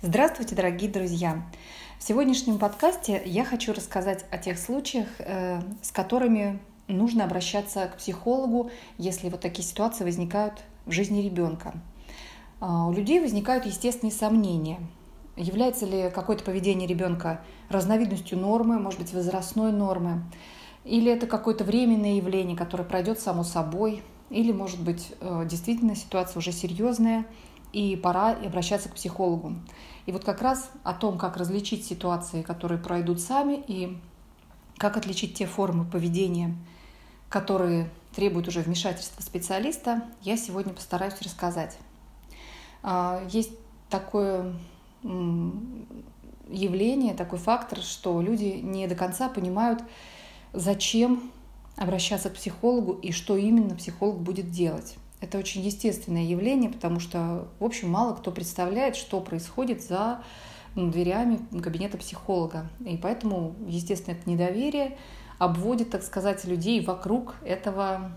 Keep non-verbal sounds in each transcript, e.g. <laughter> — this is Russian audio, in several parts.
Здравствуйте, дорогие друзья! В сегодняшнем подкасте я хочу рассказать о тех случаях, э, с которыми нужно обращаться к психологу, если вот такие ситуации возникают в жизни ребенка. А, у людей возникают естественные сомнения. Является ли какое-то поведение ребенка разновидностью нормы, может быть, возрастной нормы, или это какое-то временное явление, которое пройдет само собой, или, может быть, э, действительно ситуация уже серьезная, и пора обращаться к психологу. И вот как раз о том, как различить ситуации, которые пройдут сами, и как отличить те формы поведения, которые требуют уже вмешательства специалиста, я сегодня постараюсь рассказать. А, есть такое явление, такой фактор, что люди не до конца понимают, зачем обращаться к психологу и что именно психолог будет делать. Это очень естественное явление, потому что, в общем, мало кто представляет, что происходит за дверями кабинета психолога. И поэтому, естественно, это недоверие обводит, так сказать, людей вокруг этого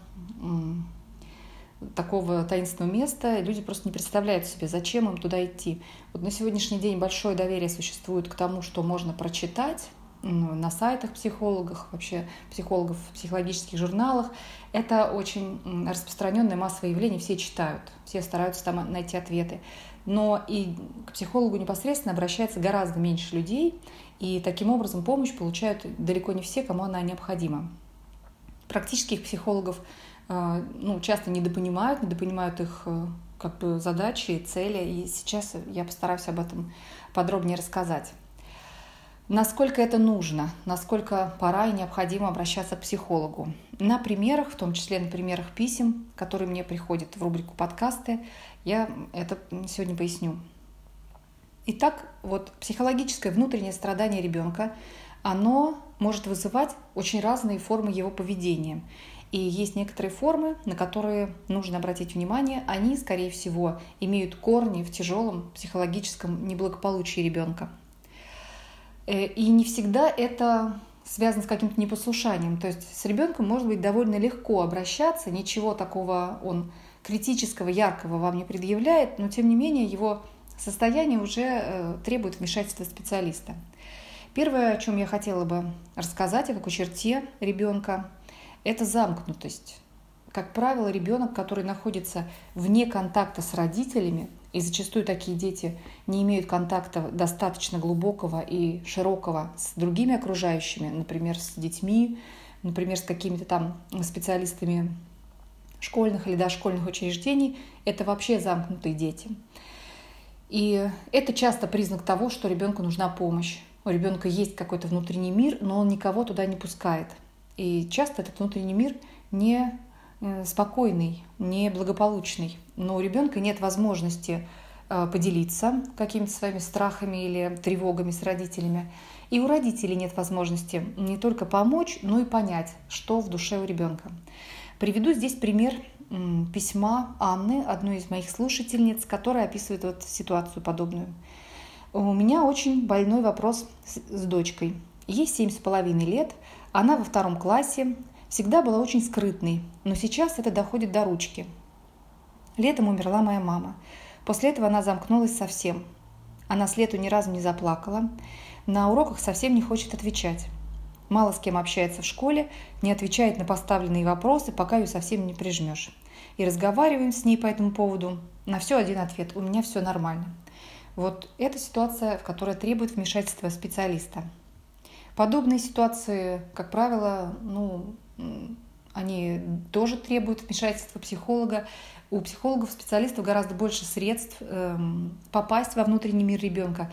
такого таинственного места, люди просто не представляют себе, зачем им туда идти. Вот на сегодняшний день большое доверие существует к тому, что можно прочитать, на сайтах психологов, вообще психологов в психологических журналах. Это очень распространенное массовое явление, все читают, все стараются там найти ответы. Но и к психологу непосредственно обращается гораздо меньше людей, и таким образом помощь получают далеко не все, кому она необходима. Практических психологов э, ну, часто недопонимают, недопонимают их э, как бы задачи, цели, и сейчас я постараюсь об этом подробнее рассказать насколько это нужно, насколько пора и необходимо обращаться к психологу. На примерах, в том числе на примерах писем, которые мне приходят в рубрику подкасты, я это сегодня поясню. Итак, вот психологическое внутреннее страдание ребенка, оно может вызывать очень разные формы его поведения. И есть некоторые формы, на которые нужно обратить внимание. Они, скорее всего, имеют корни в тяжелом психологическом неблагополучии ребенка. Э, и не всегда это связано с каким-то непослушанием. То есть с ребенком может быть довольно легко обращаться, ничего такого он критического, яркого вам не предъявляет, но тем не менее его состояние уже э, требует вмешательства специалиста. Первое, о чем я хотела бы рассказать, о какой черте ребенка, это замкнутость. Как правило, ребенок, который находится вне контакта с родителями, и зачастую такие дети не имеют контакта достаточно глубокого и широкого с другими окружающими, например, с детьми, например, с какими-то там специалистами школьных или дошкольных учреждений. Это вообще замкнутые дети. И это часто признак того, что ребенку нужна помощь. У ребенка есть какой-то внутренний мир, но он никого туда не пускает. И часто этот внутренний мир не спокойный, неблагополучный, но у ребенка нет возможности э, поделиться какими-то своими страхами или тревогами с родителями. И у родителей нет возможности не только помочь, но и понять, что в душе у ребенка. Приведу здесь пример письма Анны, одной из моих слушательниц, которая описывает вот ситуацию подобную. У меня очень больной вопрос с, с дочкой. Ей семь с половиной лет, она во втором классе, всегда была очень скрытной, но сейчас это доходит до ручки. Летом умерла моя мама. После этого она замкнулась совсем. Она с лету ни разу не заплакала. На уроках совсем не хочет отвечать. Мало с кем общается в школе, не отвечает на поставленные вопросы, пока ее совсем не прижмешь. И разговариваем с ней по этому поводу. На все один ответ. У меня все нормально. Вот это ситуация, в которой требует вмешательства специалиста. Подобные ситуации, как правило, ну, они тоже требуют вмешательства психолога. У психологов, специалистов гораздо больше средств эм, попасть во внутренний мир ребенка,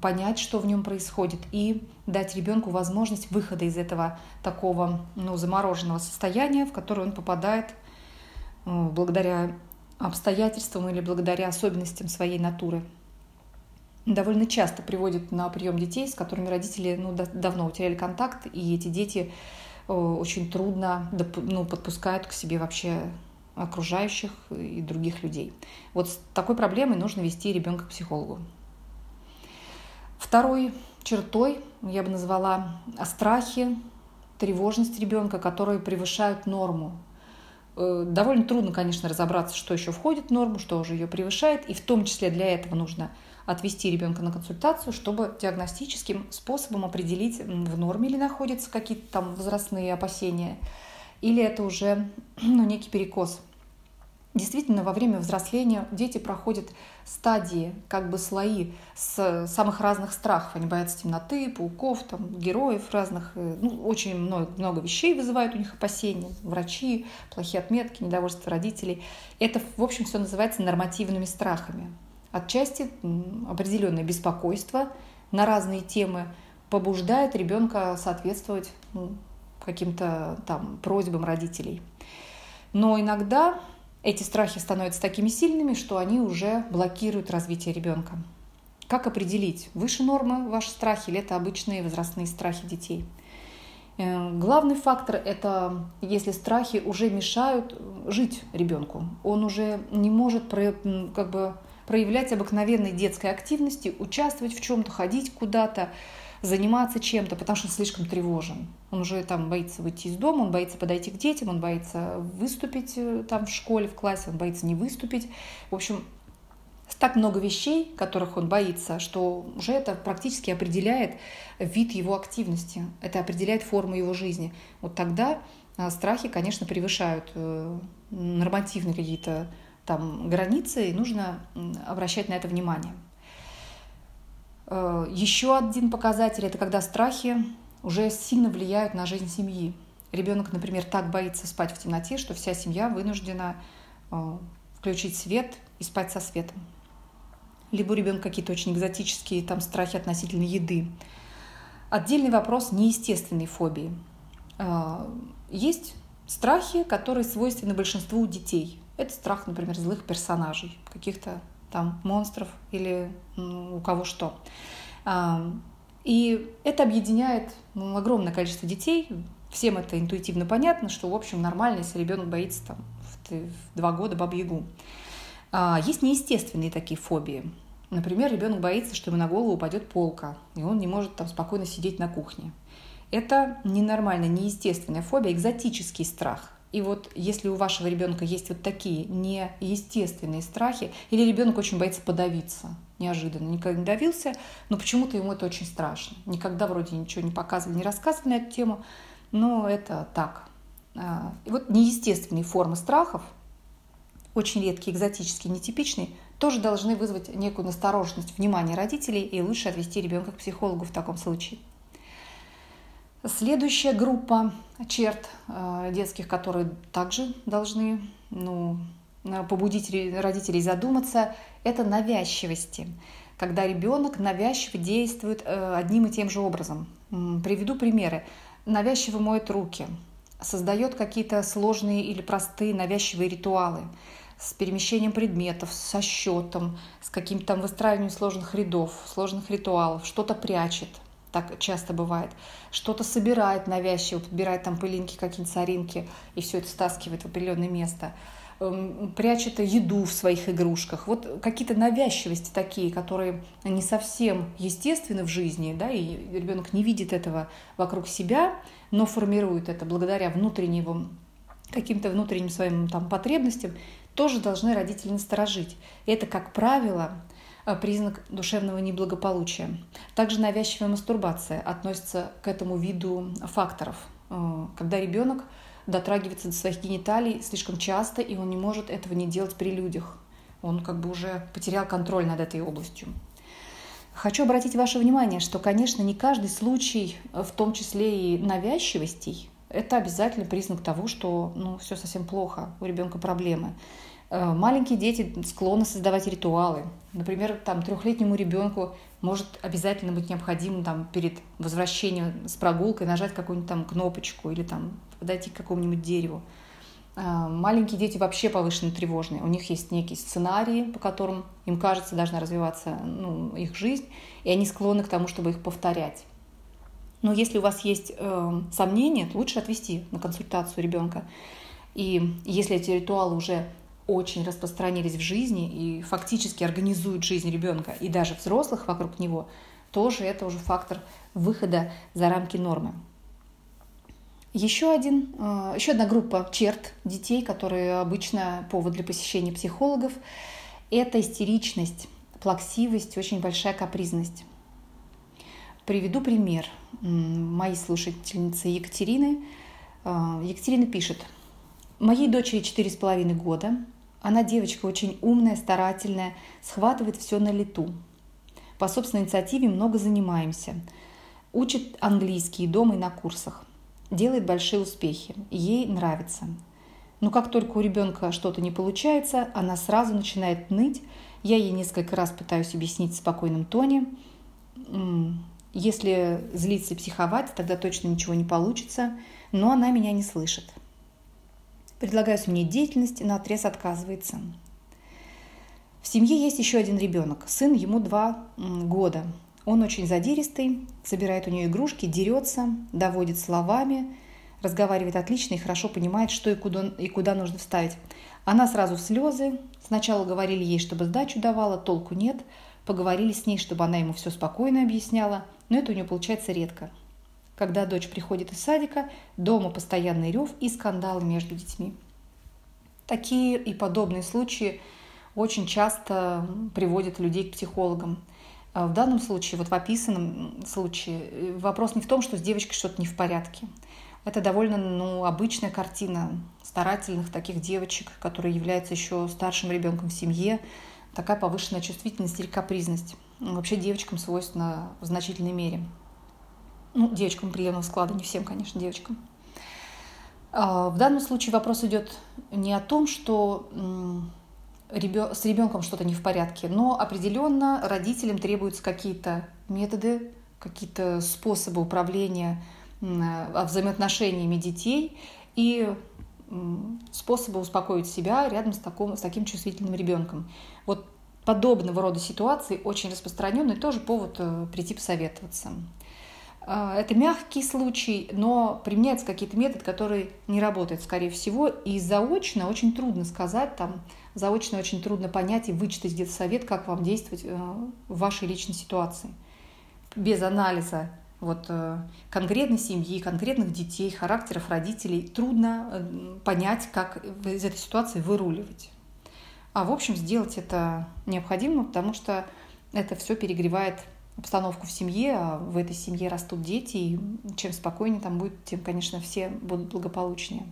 понять, что в нем происходит, и дать ребенку возможность выхода из этого такого ну, замороженного состояния, в которое он попадает э, благодаря обстоятельствам или благодаря особенностям своей натуры. Довольно часто приводят на прием детей, с которыми родители ну, давно утеряли контакт, и эти дети очень трудно ну, подпускают к себе вообще окружающих и других людей. Вот с такой проблемой нужно вести ребенка к психологу. Второй чертой я бы назвала страхи, тревожность ребенка, которые превышают норму. Э, довольно трудно, конечно, разобраться, что еще входит в норму, что уже ее превышает, и в том числе для этого нужно отвести ребенка на консультацию, чтобы диагностическим способом определить, в норме ли находятся какие-то там возрастные опасения, или это уже ну, некий перекос Действительно, во время взросления дети проходят стадии, как бы слои с самых разных страхов. Они боятся темноты, пауков, там, героев разных. Э, ну, очень много, много вещей вызывают у них опасения. Врачи, плохие отметки, недовольство родителей. Это, в общем, все называется нормативными страхами. Отчасти определенное беспокойство на разные темы побуждает ребенка соответствовать ну, каким-то там просьбам родителей. Но иногда эти страхи становятся такими сильными, что они уже блокируют развитие ребенка. Как определить, выше нормы ваши страхи или это обычные возрастные страхи детей? Э, главный фактор – это если страхи уже мешают жить ребенку. Он уже не может как бы, проявлять обыкновенной детской активности, участвовать в чем-то, ходить куда-то, заниматься чем-то, потому что он слишком тревожен. Он уже там боится выйти из дома, он боится подойти к детям, он боится выступить э, там в школе, в классе, он боится не выступить. В общем, так много вещей, которых он боится, что уже это практически определяет вид его активности, это определяет форму его жизни. Вот тогда э, страхи, конечно, превышают э, нормативные какие-то там границы, и нужно обращать на это внимание. Э, Еще один показатель – это когда страхи уже сильно влияют на жизнь семьи. Ребенок, например, так боится спать в темноте, что вся семья вынуждена э, включить свет и спать со светом. Либо у ребенка какие-то очень экзотические там страхи относительно еды. Отдельный вопрос – неестественной фобии. Э, есть страхи, которые свойственны большинству детей. Это страх, например, злых персонажей, каких-то там монстров или у кого что. И это объединяет ну, огромное количество детей. Всем это интуитивно понятно, что, в общем, нормально, если ребенок боится там, в два года бабу-ягу. А, есть неестественные такие фобии. Например, ребенок боится, что ему на голову упадет полка, и он не может там спокойно сидеть на кухне. Это ненормальная, неестественная фобия, экзотический страх. И вот если у вашего ребенка есть вот такие неестественные страхи, или ребенок очень боится подавиться, неожиданно, никогда не давился, но почему-то ему это очень страшно. Никогда вроде ничего не показывали, не рассказывали на эту тему, но это так. А, и вот неестественные формы страхов, очень редкие, экзотические, нетипичные, тоже должны вызвать некую настороженность, внимание родителей и лучше отвести ребенка к психологу в таком случае. Следующая группа черт э, детских, которые также должны ну, побудить родителей задуматься, это навязчивости. Когда ребенок навязчиво действует э, одним и тем же образом. Приведу примеры. Навязчиво моет руки, создает какие-то сложные или простые навязчивые ритуалы с перемещением предметов, со счетом, с каким-то там выстраиванием сложных рядов, сложных ритуалов, что-то прячет, так часто бывает. Что-то собирает навязчиво, подбирает там пылинки, какие-нибудь соринки, и все это стаскивает в определенное место. Эм, прячет еду в своих игрушках. Вот какие-то навязчивости такие, которые не совсем естественны в жизни, да, и ребенок не видит этого вокруг себя, но формирует это благодаря внутреннему каким-то внутренним своим там, потребностям, тоже должны родители насторожить. Это, как правило, признак душевного неблагополучия. Также навязчивая мастурбация относится к этому виду факторов, э, когда ребенок дотрагивается до своих гениталий слишком часто, и он не может этого не делать при людях. Он как бы уже потерял контроль над этой областью. Хочу обратить ваше внимание, что, конечно, не каждый случай, в том числе и навязчивостей, это обязательно признак того, что ну, все совсем плохо, у ребенка проблемы. Э, маленькие дети склонны создавать ритуалы. Например, там трехлетнему ребенку может обязательно быть необходимо там, перед возвращением с прогулкой нажать какую-нибудь там кнопочку или там подойти к какому-нибудь дереву. Э, маленькие дети вообще повышенно тревожные. У них есть некие сценарии, по которым им кажется должна развиваться ну, их жизнь, и они склонны к тому, чтобы их повторять. Но если у вас есть э, сомнения, то лучше отвести на консультацию ребенка. И если эти ритуалы уже очень распространились в жизни и фактически организуют жизнь ребенка и даже взрослых вокруг него, тоже это уже фактор выхода за рамки нормы. Еще, один, э, еще одна группа черт детей, которые обычно повод для посещения психологов, это истеричность, плаксивость, очень большая капризность. Приведу пример. Моей слушательницы Екатерины. Э, Екатерина пишет. Моей дочери четыре с половиной года. Она девочка очень умная, старательная, схватывает все на лету. По собственной инициативе много занимаемся. Учит английский дома и на курсах делает большие успехи, ей нравится. Но как только у ребенка что-то не получается, она сразу начинает ныть. Я ей несколько раз пытаюсь объяснить в спокойном тоне. Если злиться и психовать, тогда точно ничего не получится, но она меня не слышит. Предлагаю сменить деятельность, на отрез отказывается. В семье есть еще один ребенок. Сын ему два года. Он очень задиристый, собирает у нее игрушки, дерется, доводит словами, разговаривает отлично и хорошо понимает, что и куда, и куда нужно вставить. Она сразу в слезы. Сначала говорили ей, чтобы сдачу давала, толку нет. Поговорили с ней, чтобы она ему все спокойно объясняла, но это у нее получается редко. Когда дочь приходит из садика, дома постоянный рев и скандалы между детьми. Такие и подобные случаи очень часто приводят людей к психологам – а в данном случае, вот в описанном случае, вопрос не в том, что с девочкой что-то не в порядке. Это довольно ну, обычная картина старательных таких девочек, которые являются еще старшим ребенком в семье, такая повышенная чувствительность или капризность. Вообще девочкам свойственно в значительной мере. Ну, девочкам приемного склада, не всем, конечно, девочкам. А, в данном случае вопрос идет не о том, что с ребенком что-то не в порядке, но определенно родителям требуются какие-то методы, какие-то способы управления взаимоотношениями детей и способы успокоить себя рядом с, таком, с таким чувствительным ребенком. Вот подобного рода ситуации очень распространенный тоже повод э, прийти посоветоваться. А, это мягкий случай, но применяются какие-то методы, которые не работают, скорее всего, и заочно очень трудно сказать, там, заочно очень трудно понять и вычитать где-то совет, как вам действовать э, в вашей личной ситуации. Без анализа вот, э, конкретной семьи, конкретных детей, характеров родителей трудно э, понять, как из этой ситуации выруливать. А в общем, сделать это необходимо, потому что это все перегревает обстановку в семье, а в этой семье растут дети, и чем спокойнее там будет, тем, конечно, все будут благополучнее.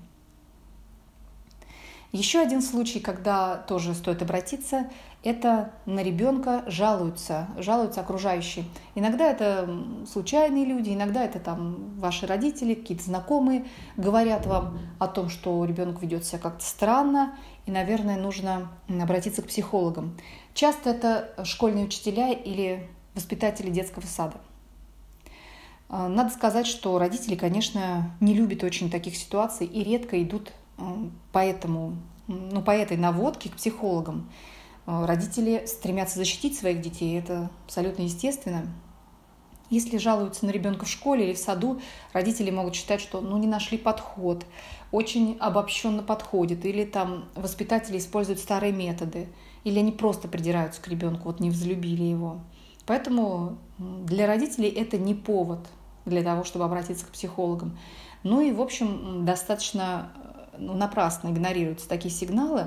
Еще один случай, когда тоже стоит обратиться, это на ребенка жалуются, жалуются окружающие. Иногда это случайные люди, иногда это там ваши родители, какие-то знакомые говорят вам о том, что ребенок ведет себя как-то странно, и, наверное, нужно обратиться к психологам. Часто это школьные учителя или воспитатели детского сада. А, надо сказать, что родители, конечно, не любят очень таких ситуаций и редко идут по, этому, ну, по этой наводке к психологам. А, родители стремятся защитить своих детей, это абсолютно естественно. Если жалуются на ребенка в школе или в саду, родители могут считать, что ну, не нашли подход, очень обобщенно подходит, или там воспитатели используют старые методы, или они просто придираются к ребенку, вот не взлюбили его. Поэтому для родителей это не повод для того, чтобы обратиться к психологам. Ну и, в общем, достаточно ну, напрасно игнорируются такие сигналы.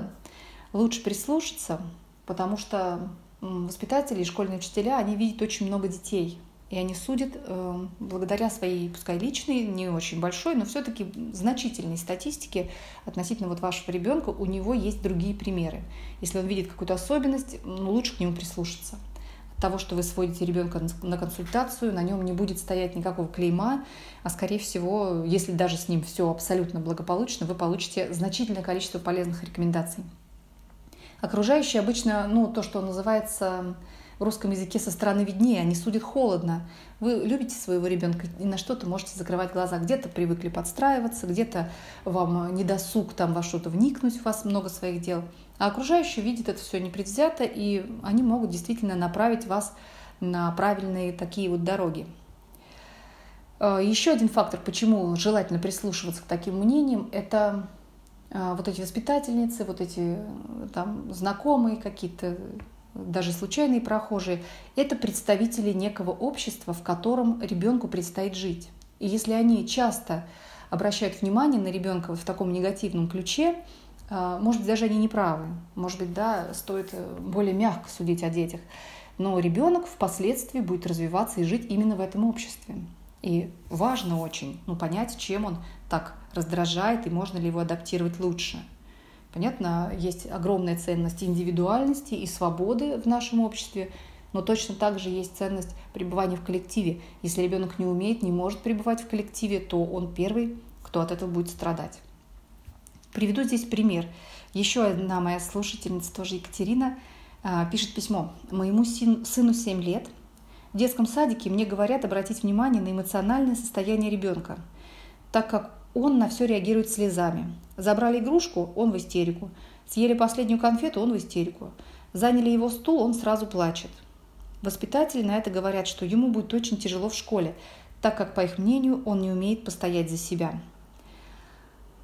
Лучше прислушаться, потому что воспитатели и школьные учителя, они видят очень много детей. И они судят э, благодаря своей, пускай личной, не очень большой, но все-таки значительной статистике относительно вот вашего ребенка, у него есть другие примеры. Если он видит какую-то особенность, ну, лучше к нему прислушаться того, что вы сводите ребенка на консультацию, на нем не будет стоять никакого клейма, а скорее всего, если даже с ним все абсолютно благополучно, вы получите значительное количество полезных рекомендаций. Окружающие обычно, ну, то, что называется в русском языке со стороны виднее, они судят холодно. Вы любите своего ребенка и на что-то можете закрывать глаза. Где-то привыкли подстраиваться, где-то вам не досуг там во что-то вникнуть, у вас много своих дел. А окружающие видят это все непредвзято, и они могут действительно направить вас на правильные такие вот дороги. Э, Еще один фактор, почему желательно прислушиваться к таким мнениям, это э, вот эти воспитательницы, вот эти э, там знакомые какие-то даже случайные прохожие, это представители некого общества, в котором ребенку предстоит жить. И если они часто обращают внимание на ребенка вот в таком негативном ключе, а, может быть, даже они не правы. Может быть, да, стоит э, более мягко судить о детях. Но ребенок впоследствии будет развиваться и жить именно в этом обществе. И важно очень ну, понять, чем он так раздражает и можно ли его адаптировать лучше. Понятно, есть огромная ценность индивидуальности и свободы в нашем обществе, но точно так же есть ценность пребывания в коллективе. Если ребенок не умеет, не может пребывать в коллективе, то он первый, кто от этого будет страдать. Приведу здесь пример. Еще одна моя слушательница, тоже Екатерина, а, пишет письмо. Моему сыну 7 лет. В детском садике мне говорят обратить внимание на эмоциональное состояние ребенка, так как он на все реагирует слезами. Забрали игрушку, он в истерику. Съели последнюю конфету, он в истерику. Заняли его стул, он сразу плачет. Воспитатели на это говорят, что ему будет очень тяжело в школе, так как, по их мнению, он не умеет постоять за себя.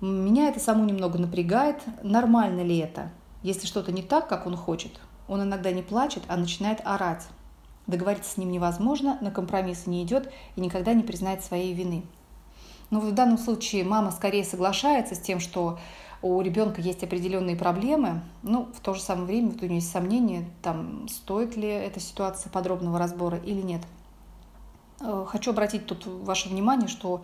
Меня это саму немного напрягает. Нормально ли это? Если что-то не так, как он хочет, он иногда не плачет, а начинает орать. Договориться с ним невозможно, на компромиссы не идет и никогда не признает своей вины. Но в данном случае мама скорее соглашается с тем, что у ребенка есть определенные проблемы, ну, в то же самое время вот у нее есть сомнения, там, стоит ли эта ситуация подробного разбора или нет. Э, хочу обратить тут ваше внимание, что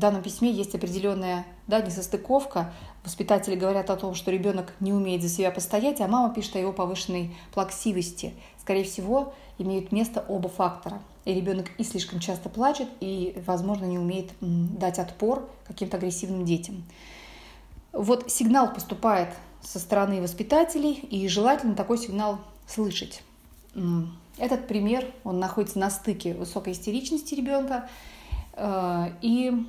в данном письме есть определенная да, несостыковка. Воспитатели говорят о том, что ребенок не умеет за себя постоять, а мама пишет о его повышенной плаксивости. Скорее всего, имеют место оба фактора. И ребенок и слишком часто плачет, и, возможно, не умеет дать отпор каким-то агрессивным детям. Вот сигнал поступает со стороны воспитателей, и желательно такой сигнал слышать. Этот пример, он находится на стыке высокой истеричности ребенка э, и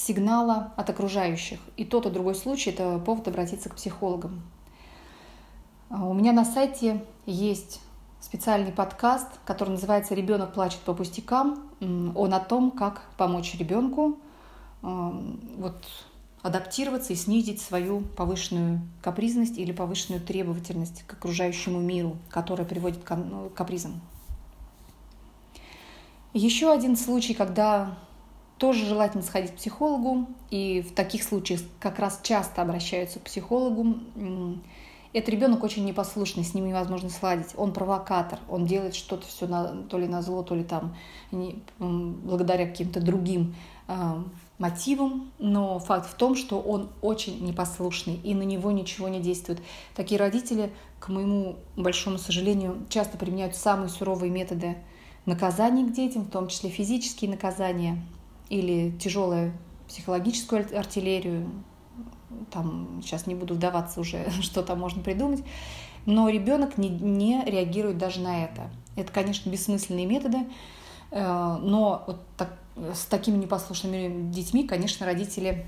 сигнала от окружающих. И тот и другой случай – это повод обратиться к психологам. А, у меня на сайте есть специальный подкаст, который называется «Ребенок плачет по пустякам». Он о том, как помочь ребенку вот, адаптироваться и снизить свою повышенную капризность или повышенную требовательность к окружающему миру, которая приводит к ну, капризам. Еще один случай, когда тоже желательно сходить к психологу, и в таких случаях как раз часто обращаются к психологу. Это ребенок очень непослушный, с ним невозможно сладить. Он провокатор, он делает что-то все на, то ли на зло, то ли там не, благодаря каким-то другим э, мотивам. Но факт в том, что он очень непослушный и на него ничего не действует. Такие родители, к моему большому сожалению, часто применяют самые суровые методы наказаний к детям, в том числе физические наказания или тяжелую психологическую артиллерию. Там сейчас не буду вдаваться уже, <laughs> что там можно придумать. Но ребенок не, не реагирует даже на это. Это, конечно, бессмысленные методы, э, но вот так, с такими непослушными детьми, конечно, родители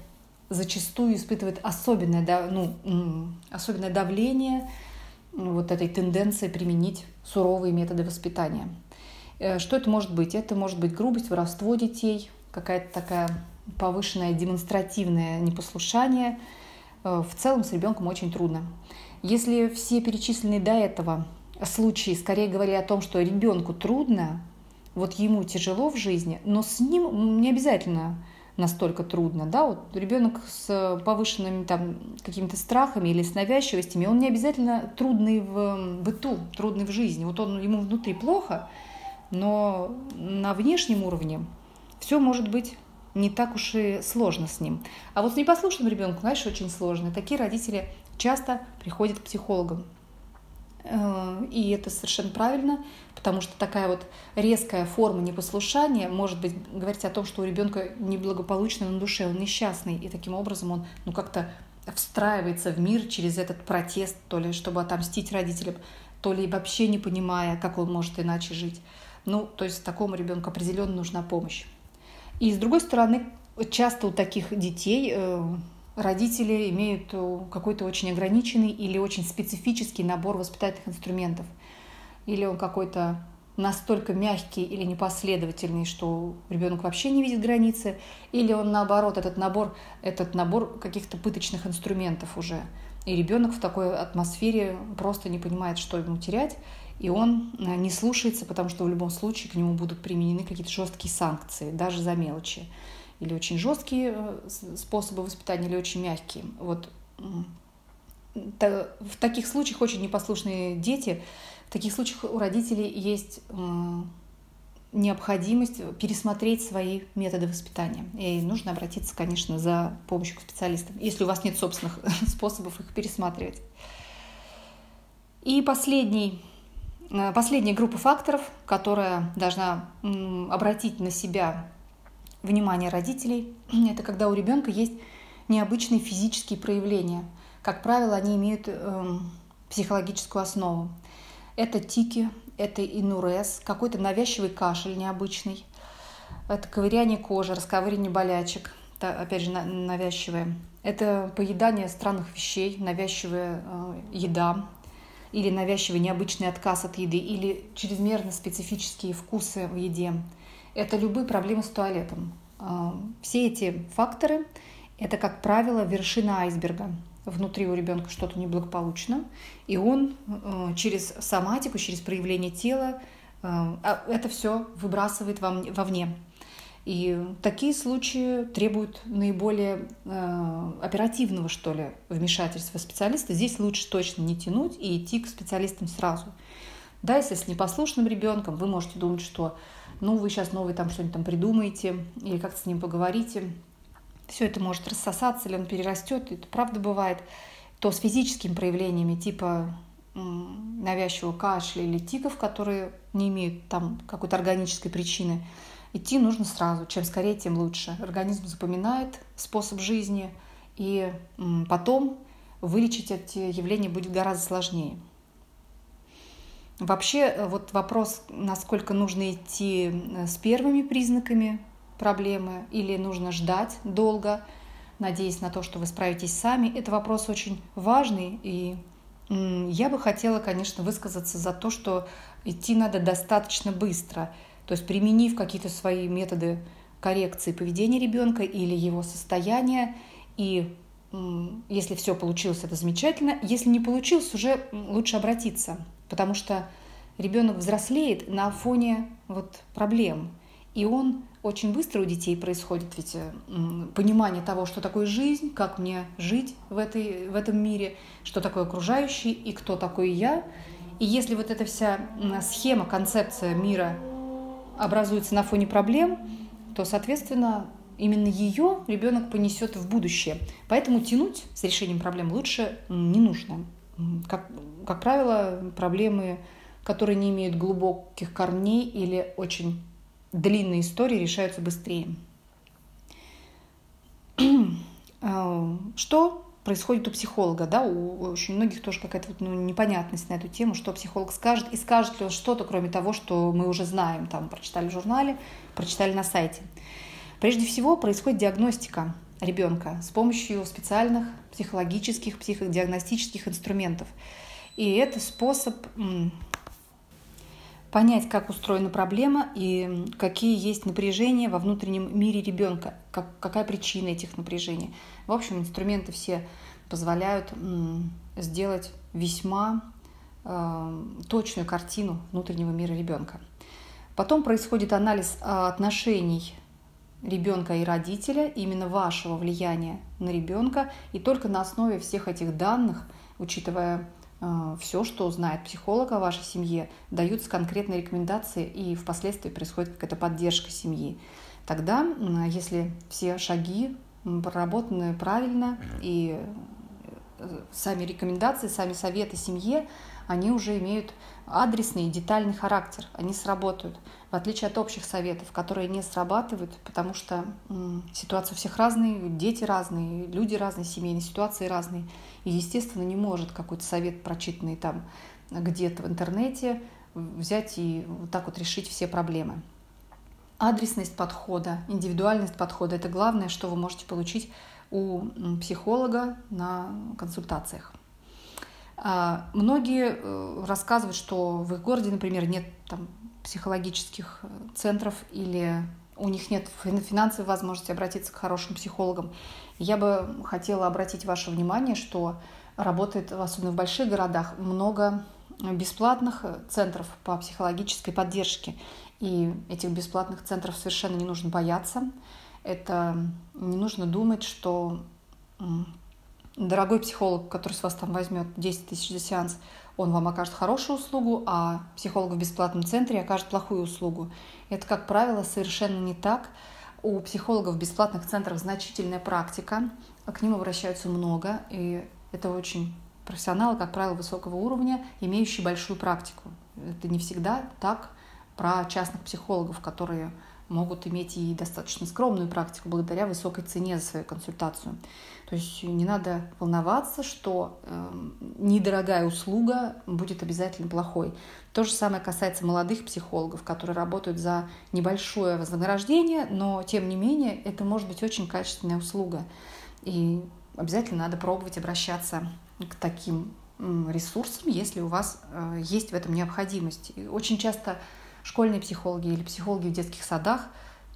зачастую испытывают особенное, ну, особенное давление вот этой тенденции применить суровые методы воспитания. Э, что это может быть? Это может быть грубость, воровство детей, какая-то такая повышенное демонстративное непослушание. Э, в целом с ребенком очень трудно. Если все перечисленные до этого случаи скорее говорили о том, что ребенку трудно, вот ему тяжело в жизни, но с ним не обязательно настолько трудно, да, вот ребенок с повышенными там какими-то страхами или с навязчивостями, он не обязательно трудный в быту, трудный в жизни, вот он ему внутри плохо, но на внешнем уровне все может быть не так уж и сложно с ним. А вот с непослушным ребенком, знаешь, очень сложно. Такие родители часто приходят к психологам. Э, и это совершенно правильно, потому что такая вот резкая форма непослушания может быть говорить о том, что у ребенка неблагополучно на душе, он несчастный, и таким образом он ну, как-то встраивается в мир через этот протест, то ли чтобы отомстить родителям, то ли вообще не понимая, как он может иначе жить. Ну, то есть такому ребенку определенно нужна помощь. И с другой стороны, часто у таких детей э, родители имеют э, какой-то очень ограниченный или очень специфический набор воспитательных инструментов. Или он какой-то настолько мягкий или непоследовательный, что ребенок вообще не видит границы, или он наоборот, этот набор, этот набор каких-то пыточных инструментов уже. И ребенок в такой атмосфере просто не понимает, что ему терять, и он э, не слушается, потому что в любом случае к нему будут применены какие-то жесткие санкции, даже за мелочи. или очень жесткие способы воспитания, или очень мягкие. Вот в таких случаях очень непослушные дети, в таких случаях у родителей есть необходимость пересмотреть свои методы воспитания. И нужно обратиться, конечно, за помощью к специалистам, если у вас нет собственных <laughs> способов их пересматривать. И последний, э, последняя группа факторов, которая должна обратить на себя внимание родителей, <clears throat> это когда у ребенка есть необычные физические проявления. Как правило, они имеют эм, психологическую основу. Это тики, это инурез, какой-то навязчивый кашель необычный, это ковыряние кожи, расковыривание болячек, это, опять же, навязчивое. Это поедание странных вещей, навязчивая э, еда, или навязчивый необычный отказ от еды, или чрезмерно специфические вкусы в еде. Это любые проблемы с туалетом. Э, все эти факторы – это, как правило, вершина айсберга – внутри у ребенка что-то неблагополучно, и он э, через соматику, через проявление тела э, а это все выбрасывает вовне. И такие случаи требуют наиболее э, оперативного, что ли, вмешательства специалиста. Здесь лучше точно не тянуть и идти к специалистам сразу. Да, если с непослушным ребенком, вы можете думать, что ну, вы сейчас новый там что-нибудь там придумаете или как-то с ним поговорите все это может рассосаться, или он перерастет, это правда бывает, то с физическими проявлениями типа навязчивого кашля или тиков, которые не имеют там какой-то органической причины, идти нужно сразу. Чем скорее, тем лучше. Организм запоминает способ жизни, и потом вылечить эти явления будет гораздо сложнее. Вообще, э, вот вопрос, насколько нужно идти с первыми признаками проблемы или нужно ждать долго, надеясь на то, что вы справитесь сами. Это вопрос очень важный, и я бы хотела, конечно, высказаться за то, что идти надо достаточно быстро, то есть применив какие-то свои методы коррекции поведения ребенка или его состояния, и если все получилось, это замечательно. Если не получилось, уже лучше обратиться, потому что ребенок взрослеет на фоне вот проблем, и он очень быстро у детей происходит ведь э, понимание того, что такое жизнь, как мне жить в, этой, в этом мире, что такое окружающий и кто такой я. И если вот эта вся схема, концепция мира образуется на фоне проблем, то, соответственно, именно ее ребенок понесет в будущее. Поэтому тянуть с решением проблем лучше не нужно. Как, как правило, проблемы, которые не имеют глубоких корней или очень длинные истории решаются быстрее. А, <clears throat> что происходит у психолога, да, у очень многих тоже какая-то вот, ну, непонятность на эту тему, что психолог скажет, и скажет ли он что-то, кроме того, что мы уже знаем, там, прочитали в журнале, прочитали на сайте. Прежде всего происходит диагностика ребенка с помощью специальных психологических, психодиагностических инструментов. И это способ понять, как устроена проблема и какие есть напряжения во внутреннем мире ребенка, как, какая причина этих напряжений. В общем, инструменты все позволяют сделать весьма э, точную картину внутреннего мира ребенка. Потом происходит анализ а, отношений ребенка и родителя, именно вашего влияния на ребенка, и только на основе всех этих данных, учитывая Э, все, что знает психолог о вашей семье, даются конкретные рекомендации, и впоследствии происходит какая-то поддержка семьи. Тогда, если все шаги проработаны правильно, и э, сами рекомендации, сами советы семье, они уже имеют адресный и детальный характер, они сработают, в отличие от общих советов, которые не срабатывают, потому что ситуации у всех разные, дети разные, люди разные, семейные ситуации разные. И, естественно, не может какой-то совет, прочитанный там где-то в интернете, взять и вот так вот решить все проблемы. Адресность подхода, индивидуальность подхода – это главное, что вы можете получить у психолога на консультациях. А, многие э, рассказывают, что в их городе, например, нет там, психологических э, центров или у них нет финансовой возможности обратиться к хорошим психологам. Я бы хотела обратить ваше внимание, что работает, особенно в больших городах, много бесплатных центров по психологической поддержке. И этих бесплатных центров совершенно не нужно бояться. Это не нужно думать, что дорогой психолог, который с вас там возьмет 10 тысяч за сеанс, он вам окажет хорошую услугу, а психолог в бесплатном центре окажет плохую услугу. Это, как правило, совершенно не так. У психологов в бесплатных центрах значительная практика, к ним обращаются много, и это очень профессионалы, как правило, высокого уровня, имеющие большую практику. Это не всегда так про частных психологов, которые могут иметь и достаточно скромную практику благодаря высокой цене за свою консультацию. То есть не надо волноваться, что э, недорогая услуга будет обязательно плохой. То же самое касается молодых психологов, которые работают за небольшое вознаграждение, но тем не менее это может быть очень качественная услуга. И обязательно надо пробовать обращаться к таким ресурсам, если у вас э, есть в этом необходимость. И очень часто школьные психологи или психологи в детских садах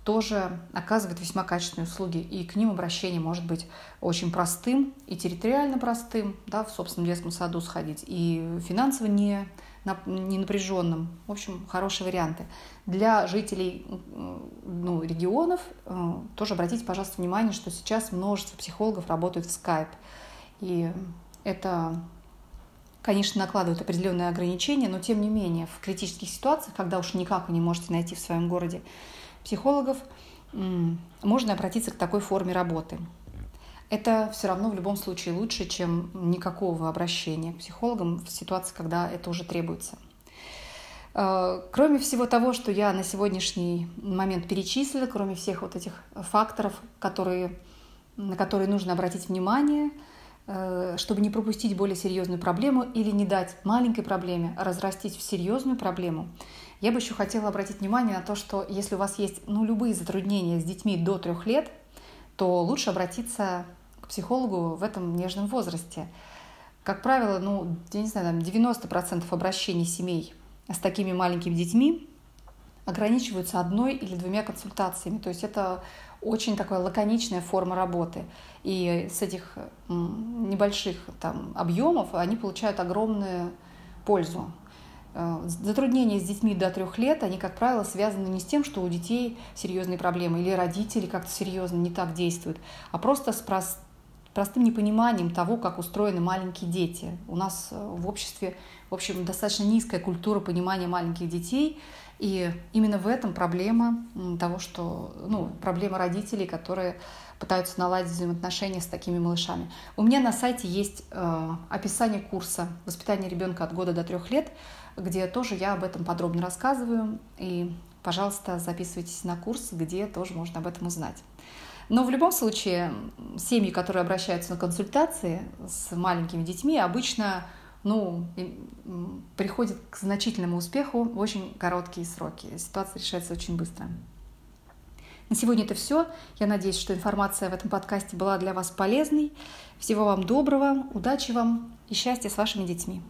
тоже оказывают весьма качественные услуги, и к ним обращение может быть очень простым и территориально простым, да, в собственном детском саду сходить, и финансово не, не напряженным. В общем, хорошие варианты. Для жителей ну, регионов э, тоже обратите, пожалуйста, внимание, что сейчас множество психологов работают в Skype. И это конечно, накладывают определенные ограничения, но тем не менее в критических ситуациях, когда уж никак вы не можете найти в своем городе психологов, можно обратиться к такой форме работы. Это все равно в любом случае лучше, чем никакого обращения к психологам в ситуации, когда это уже требуется. Э, кроме всего того, что я на сегодняшний момент перечислила, кроме всех вот этих факторов, которые, на которые нужно обратить внимание – Э, чтобы не пропустить более серьезную проблему или не дать маленькой проблеме разрастись в серьезную проблему, я бы еще хотела обратить внимание на то, что если у вас есть ну, любые затруднения с детьми до трех лет, то лучше обратиться к психологу в этом нежном возрасте. Как правило, ну, я не знаю, 90% обращений семей с такими маленькими детьми ограничиваются одной или двумя консультациями. То есть это очень такая лаконичная форма работы. И с этих небольших там, объемов они получают огромную пользу. Э, затруднения с детьми до трех лет, они, как правило, связаны не с тем, что у детей серьезные проблемы или родители как-то серьезно не так действуют, а просто с прост... простым непониманием того, как устроены маленькие дети. У нас э, в обществе, в общем, достаточно низкая культура понимания маленьких детей, и именно в этом проблема того, что, ну, проблема родителей, которые пытаются наладить взаимоотношения с такими малышами. У меня на сайте есть э, описание курса воспитания ребенка от года до трех лет, где тоже я об этом подробно рассказываю. И, пожалуйста, записывайтесь на курс, где тоже можно об этом узнать. Но в любом случае, семьи, которые обращаются на консультации с маленькими детьми, обычно ну, приходит к значительному успеху в очень короткие сроки. Ситуация решается очень быстро. На сегодня это все. Я надеюсь, что информация в этом подкасте была для вас полезной. Всего вам доброго, удачи вам и счастья с вашими детьми.